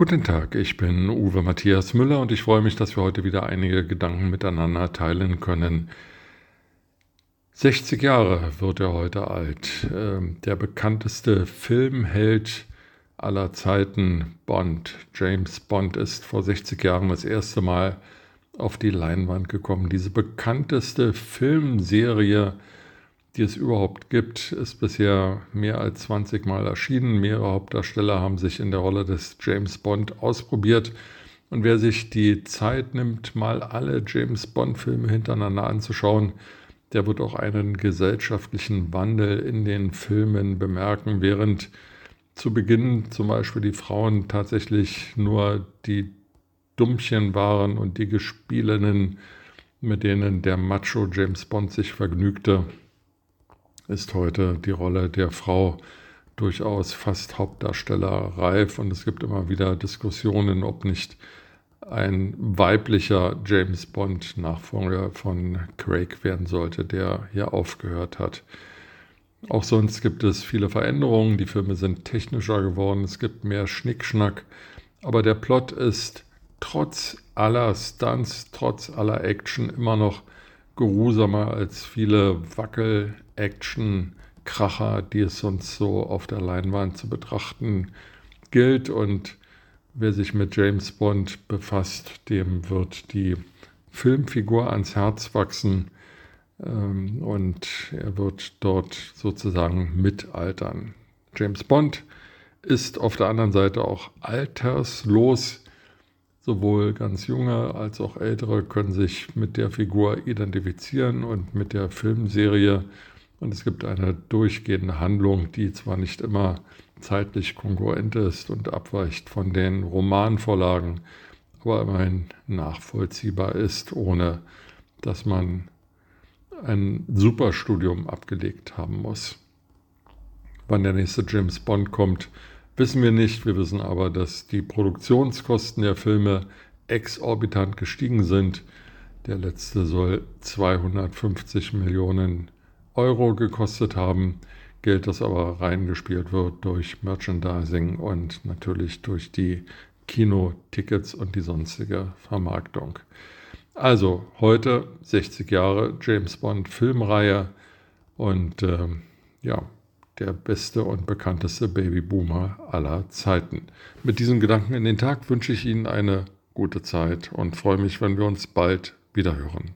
Guten Tag, ich bin Uwe Matthias Müller und ich freue mich, dass wir heute wieder einige Gedanken miteinander teilen können. 60 Jahre wird er heute alt. Ähm, der bekannteste Filmheld aller Zeiten, Bond. James Bond ist vor 60 Jahren das erste Mal auf die Leinwand gekommen. Diese bekannteste Filmserie die es überhaupt gibt, ist bisher mehr als 20 Mal erschienen. Mehrere Hauptdarsteller haben sich in der Rolle des James Bond ausprobiert. Und wer sich die Zeit nimmt, mal alle James Bond-Filme hintereinander anzuschauen, der wird auch einen gesellschaftlichen Wandel in den Filmen bemerken, während zu Beginn zum Beispiel die Frauen tatsächlich nur die Dummchen waren und die Gespielinnen, mit denen der Macho James Bond sich vergnügte, ist heute die Rolle der Frau durchaus fast Hauptdarsteller reif. Und es gibt immer wieder Diskussionen, ob nicht ein weiblicher James Bond Nachfolger von Craig werden sollte, der hier aufgehört hat. Auch sonst gibt es viele Veränderungen, die Filme sind technischer geworden, es gibt mehr Schnickschnack, aber der Plot ist trotz aller Stunts, trotz aller Action immer noch geruhsamer als viele Wackel-Action-Kracher, die es sonst so auf der Leinwand zu betrachten gilt. Und wer sich mit James Bond befasst, dem wird die Filmfigur ans Herz wachsen ähm, und er wird dort sozusagen mitaltern. James Bond ist auf der anderen Seite auch alterslos. Sowohl ganz junge als auch ältere können sich mit der Figur identifizieren und mit der Filmserie. Und es gibt eine durchgehende Handlung, die zwar nicht immer zeitlich kongruent ist und abweicht von den Romanvorlagen, aber immerhin nachvollziehbar ist, ohne dass man ein Superstudium abgelegt haben muss. Wann der nächste James Bond kommt, wissen wir nicht. Wir wissen aber, dass die Produktionskosten der Filme exorbitant gestiegen sind. Der letzte soll 250 Millionen Euro gekostet haben. Geld, das aber reingespielt wird durch Merchandising und natürlich durch die Kinotickets und die sonstige Vermarktung. Also heute 60 Jahre James Bond Filmreihe und äh, ja, der beste und bekannteste Babyboomer aller Zeiten. Mit diesem Gedanken in den Tag wünsche ich Ihnen eine gute Zeit und freue mich, wenn wir uns bald wieder hören.